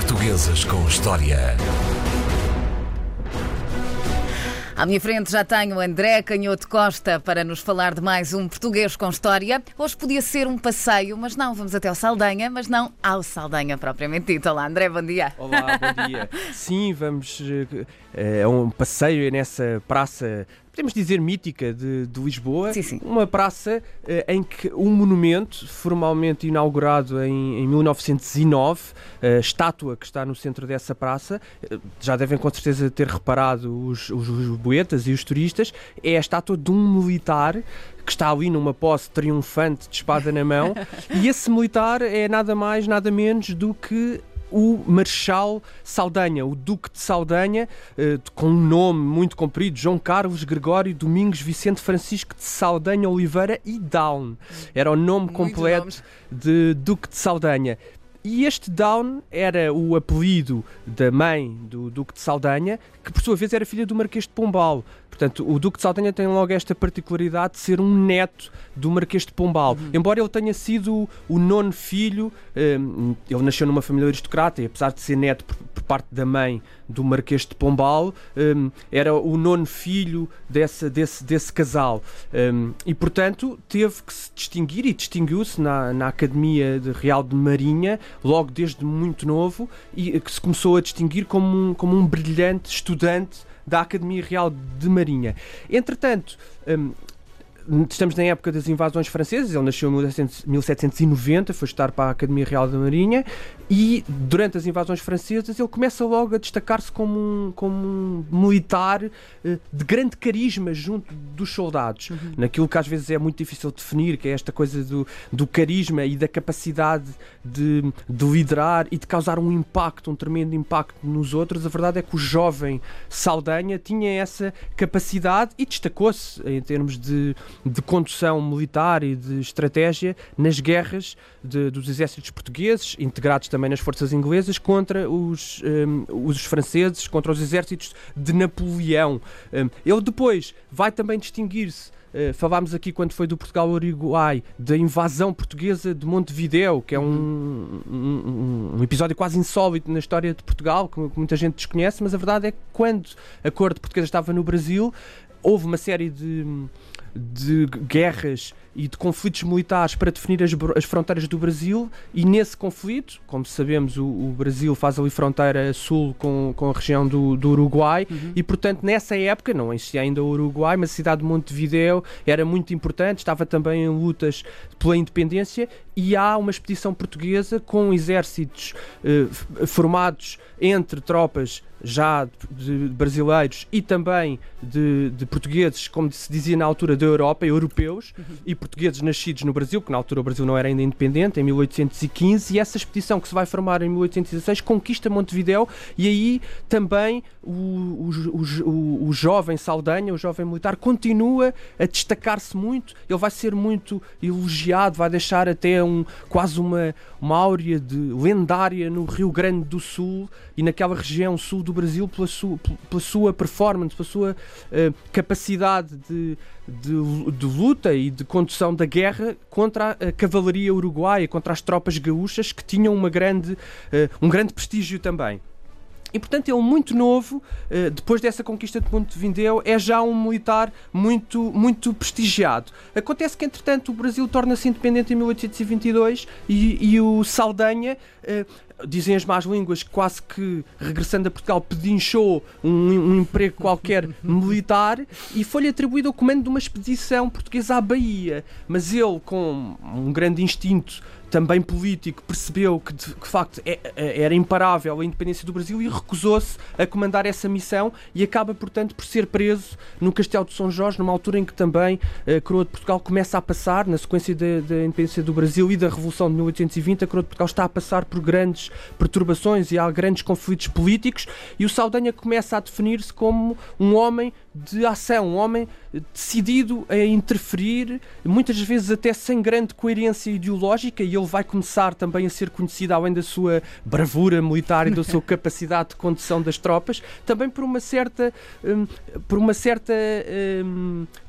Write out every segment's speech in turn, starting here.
Portuguesas com História. À minha frente já tenho André Canhoto Costa para nos falar de mais um português com história. Hoje podia ser um passeio, mas não, vamos até ao Saldanha, mas não ao Saldanha propriamente dito. Olá, André, bom dia. Olá, bom dia. Sim, vamos. É um passeio nessa praça podemos dizer mítica de, de Lisboa, sim, sim. uma praça eh, em que um monumento formalmente inaugurado em, em 1909, a estátua que está no centro dessa praça, eh, já devem com certeza ter reparado os, os, os boetas e os turistas, é a estátua de um militar que está ali numa posse triunfante de espada na mão, e esse militar é nada mais, nada menos do que o Marechal Saldanha, o Duque de Saldanha, eh, com um nome muito comprido, João Carlos Gregório Domingos Vicente Francisco de Saldanha Oliveira e Down. Era o nome completo de Duque de Saldanha. E este Down era o apelido da mãe do Duque de Saldanha, que por sua vez era filha do Marquês de Pombal. Portanto, o Duque de Saldanha tem logo esta particularidade de ser um neto do Marquês de Pombal. Uhum. Embora ele tenha sido o nono filho, hum, ele nasceu numa família aristocrata e apesar de ser neto por, parte da mãe do Marquês de Pombal, hum, era o nono filho desse, desse, desse casal. Hum, e, portanto, teve que se distinguir e distinguiu-se na, na Academia de Real de Marinha, logo desde muito novo, e que se começou a distinguir como um, como um brilhante estudante da Academia Real de Marinha. Entretanto, hum, estamos na época das invasões francesas, ele nasceu em 1700 1790, foi estar para a Academia Real da Marinha e durante as invasões francesas ele começa logo a destacar-se como um, como um militar eh, de grande carisma junto dos soldados, naquilo que às vezes é muito difícil de definir, que é esta coisa do, do carisma e da capacidade de, de liderar e de causar um impacto, um tremendo impacto nos outros. A verdade é que o jovem Saldanha tinha essa capacidade e destacou-se em termos de, de condução militar e de estratégia nas guerras de- dos exércitos portugueses, integrados também nas forças inglesas, contra os, hum, os franceses, contra os exércitos de Napoleão. Hum, ele depois vai também distinguir-se Uh, falámos aqui quando foi do Portugal-Uruguai da invasão portuguesa de Montevideo, que é um, um, um episódio quase insólito na história de Portugal, que, que muita gente desconhece, mas a verdade é que quando a corte portuguesa estava no Brasil, houve uma série de, de guerras e de conflitos militares para definir as, as fronteiras do Brasil. E nesse conflito, como sabemos, o, o Brasil faz ali fronteira sul com, com a região do, do Uruguai. E portanto nessa época, não existia ainda o Uruguai, mas a cidade de Montevideo era muito importante, estava também em lutas pela independência. E há uma expedição portuguesa com exércitos eh, formados entre tropas já de, de brasileiros e também de, de portugueses, como se dizia na altura da Europa, europeus, e portugueses nascidos no Brasil, que na altura o Brasil não era ainda independente, em 1815, e essa expedição que se vai formar em 1816 conquista Montevideo e aí também o, o, o, o, jovem Saldanha, o jovem militar, continua a destacar-se muito, ele vai ser muito elogiado, vai deixar até um, quase uma, uma áurea de lendária no Rio Grande do Sul e naquela região sul do Brasil pela sua, pela sua performance, pela sua eh, capacidade de, de, de luta e de condução da guerra contra a cavalaria uruguaia, contra as tropas gaúchas que tinham uma grande, eh, um grande prestígio também. E portanto ele muito novo, eh, depois dessa conquista de Montevideo, é já um militar muito, muito prestigiado. Acontece que entretanto o Brasil torna-se independente em 1822 e, e o Saldanha, eh, dizem as más línguas, quase que regressando a Portugal pedinchou um, um emprego qualquer militar e foi-lhe atribuído o comando de uma expedição portuguesa à Bahia. Mas ele, com um grande instinto também político, percebeu que de, que, facto é- é- era imparável a independência do Brasil e recusou-se a comandar essa missão e acaba, portanto, por ser preso no Castelo de São Jorge, numa altura em que também a coroa de Portugal começa a passar, na sequência da, da independência do Brasil e da Revolução de 1820, a coroa de Portugal está a passar por grandes perturbações e há grandes conflitos políticos e o Saldanha começa a definir-se como um homem de ação, um homem decidido a interferir, muitas vezes até sem grande coerência ideológica, e ele vai começar também a ser conhecido, além da sua bravura militar e da sua capacidade de condução das tropas, também por uma certa, hum, por uma certa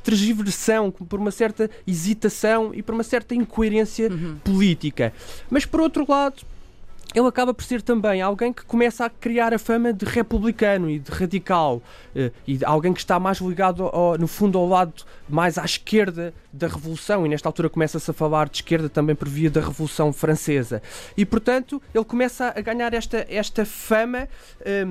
tergiversão, por uma certa hesitação e por uma certa incoerência política. Mas por outro lado, ele acaba por ser também alguém que começa a criar a fama de republicano e de radical eh, e alguém que está mais ligado, ao, no fundo, ao lado mais à esquerda da Revolução e nesta altura começa-se a falar de esquerda também por via da Revolução Francesa. E, portanto, ele começa a ganhar esta, esta fama eh,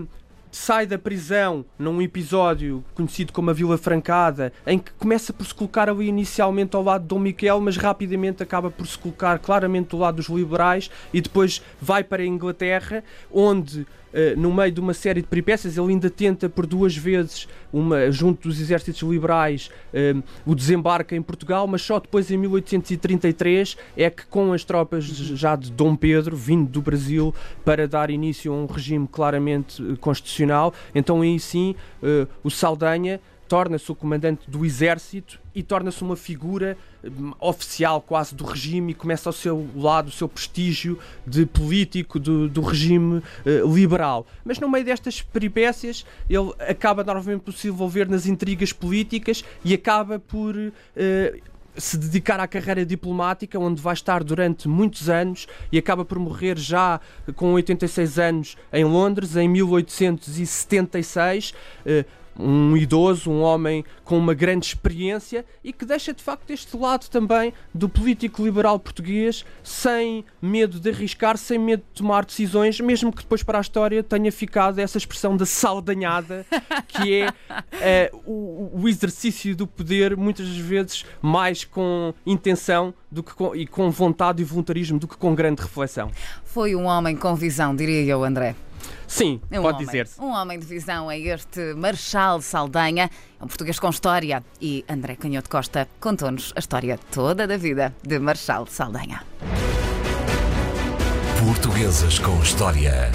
sai da prisão num episódio conhecido como a Vila Francada, em que começa por se colocar ali inicialmente ao lado de Dom Miquel, mas rapidamente acaba por se colocar claramente do lado dos liberais e depois vai para a Inglaterra, onde Uh, no meio de uma série de peripécias, ele ainda tenta por duas vezes, uma, junto dos exércitos liberais, uh, o desembarque em Portugal, mas só depois, em 1833, é que com as tropas já de Dom Pedro, vindo do Brasil, para dar início a um regime claramente uh, então aí sim o Saldanha torna-se o comandante do exército e torna-se uma figura hum, oficial quase do regime e começa ao seu lado, o seu prestígio de político do, do regime uh, liberal. Mas no meio destas peripécias, ele acaba novamente por se envolver nas intrigas políticas e acaba por. Uh, se dedicar à carreira diplomática, onde vai estar durante muitos anos e acaba por morrer já com 86 anos em Londres, em 1876 um idoso, um homem com uma grande experiência e que deixa de facto este lado também do político liberal português sem medo de arriscar, sem medo de tomar decisões, mesmo que depois para a história tenha ficado essa expressão da saldanhada, que é, é o, o, exercício do poder muitas vezes mais com intenção do que com, e com vontade e voluntarismo do que com grande reflexão. Foi um homem com visão, diria eu, André. Sim, um pode dizer-se. Um homem de visão é este Marchal Saldanha, é um português com história. E André Canhoto Costa contou-nos a história toda da vida de Marchal Saldanha. Portuguesas com História.